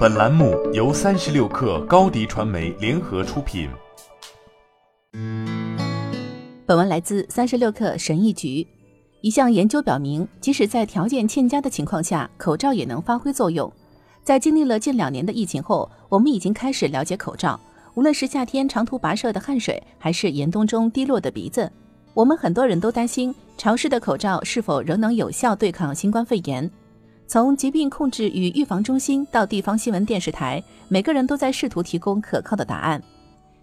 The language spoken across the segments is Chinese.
本栏目由三十六氪高低传媒联合出品。本文来自三十六氪神医局。一项研究表明，即使在条件欠佳的情况下，口罩也能发挥作用。在经历了近两年的疫情后，我们已经开始了解口罩。无论是夏天长途跋涉的汗水，还是严冬中滴落的鼻子，我们很多人都担心潮湿的口罩是否仍能有效对抗新冠肺炎。从疾病控制与预防中心到地方新闻电视台，每个人都在试图提供可靠的答案。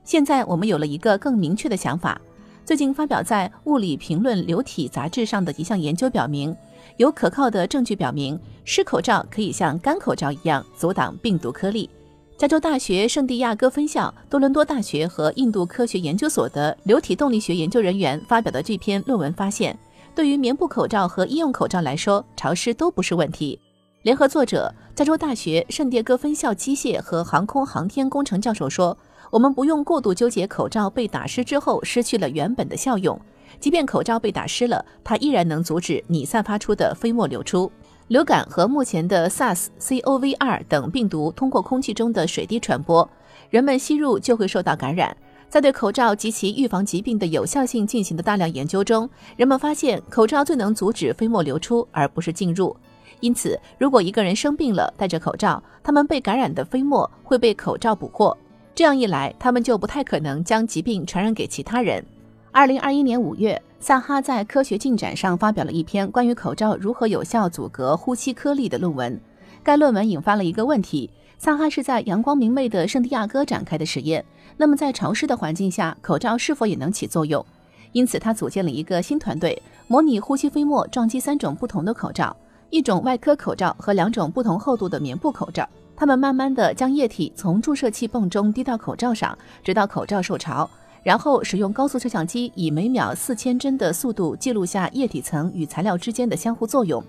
现在我们有了一个更明确的想法。最近发表在《物理评论流体杂志》上的一项研究表明，有可靠的证据表明湿口罩可以像干口罩一样阻挡病毒颗粒。加州大学圣地亚哥分校、多伦多大学和印度科学研究所的流体动力学研究人员发表的这篇论文发现。对于棉布口罩和医用口罩来说，潮湿都不是问题。联合作者、加州大学圣迭戈分校机械和航空航天工程教授说：“我们不用过度纠结口罩被打湿之后失去了原本的效用。即便口罩被打湿了，它依然能阻止你散发出的飞沫流出。流感和目前的 SARS-CoV-2 等病毒通过空气中的水滴传播，人们吸入就会受到感染。”在对口罩及其预防疾病的有效性进行的大量研究中，人们发现口罩最能阻止飞沫流出，而不是进入。因此，如果一个人生病了，戴着口罩，他们被感染的飞沫会被口罩捕获。这样一来，他们就不太可能将疾病传染给其他人。二零二一年五月，萨哈在科学进展上发表了一篇关于口罩如何有效阻隔呼吸颗粒的论文。该论文引发了一个问题。萨哈是在阳光明媚的圣地亚哥展开的实验，那么在潮湿的环境下，口罩是否也能起作用？因此，他组建了一个新团队，模拟呼吸飞沫撞击三种不同的口罩，一种外科口罩和两种不同厚度的棉布口罩。他们慢慢地将液体从注射器泵中滴到口罩上，直到口罩受潮，然后使用高速摄像机以每秒四千帧的速度记录下液体层与材料之间的相互作用。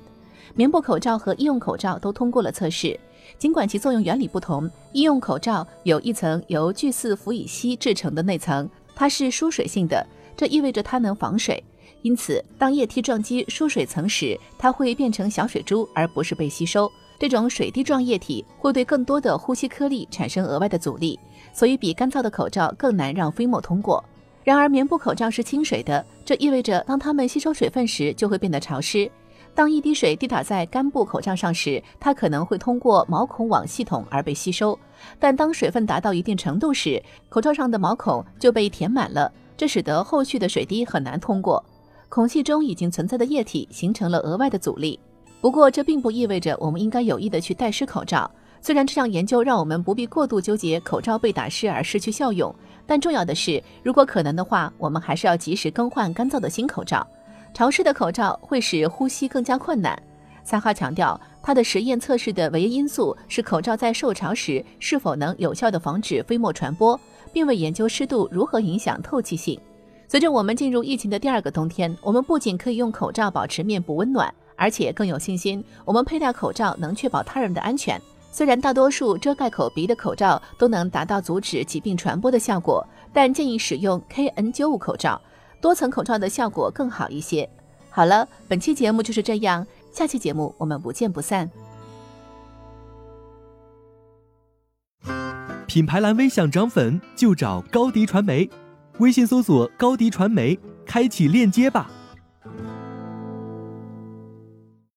棉布口罩和医用口罩都通过了测试。尽管其作用原理不同，医用口罩有一层由聚四氟乙烯制成的内层，它是疏水性的，这意味着它能防水。因此，当液体撞击疏水层时，它会变成小水珠，而不是被吸收。这种水滴状液体会对更多的呼吸颗粒产生额外的阻力，所以比干燥的口罩更难让飞沫通过。然而，棉布口罩是清水的，这意味着当它们吸收水分时，就会变得潮湿。当一滴水滴打在干布口罩上时，它可能会通过毛孔网系统而被吸收。但当水分达到一定程度时，口罩上的毛孔就被填满了，这使得后续的水滴很难通过。孔隙中已经存在的液体形成了额外的阻力。不过，这并不意味着我们应该有意的去戴湿口罩。虽然这项研究让我们不必过度纠结口罩被打湿而失去效用，但重要的是，如果可能的话，我们还是要及时更换干燥的新口罩。潮湿的口罩会使呼吸更加困难。萨哈强调，他的实验测试的唯一因素是口罩在受潮时是否能有效地防止飞沫传播，并未研究湿度如何影响透气性。随着我们进入疫情的第二个冬天，我们不仅可以用口罩保持面部温暖，而且更有信心，我们佩戴口罩能确保他人的安全。虽然大多数遮盖口鼻的口罩都能达到阻止疾病传播的效果，但建议使用 KN95 口罩。多层口罩的效果更好一些。好了，本期节目就是这样，下期节目我们不见不散。品牌蓝 V 想涨粉就找高迪传媒，微信搜索高迪传媒，开启链接吧。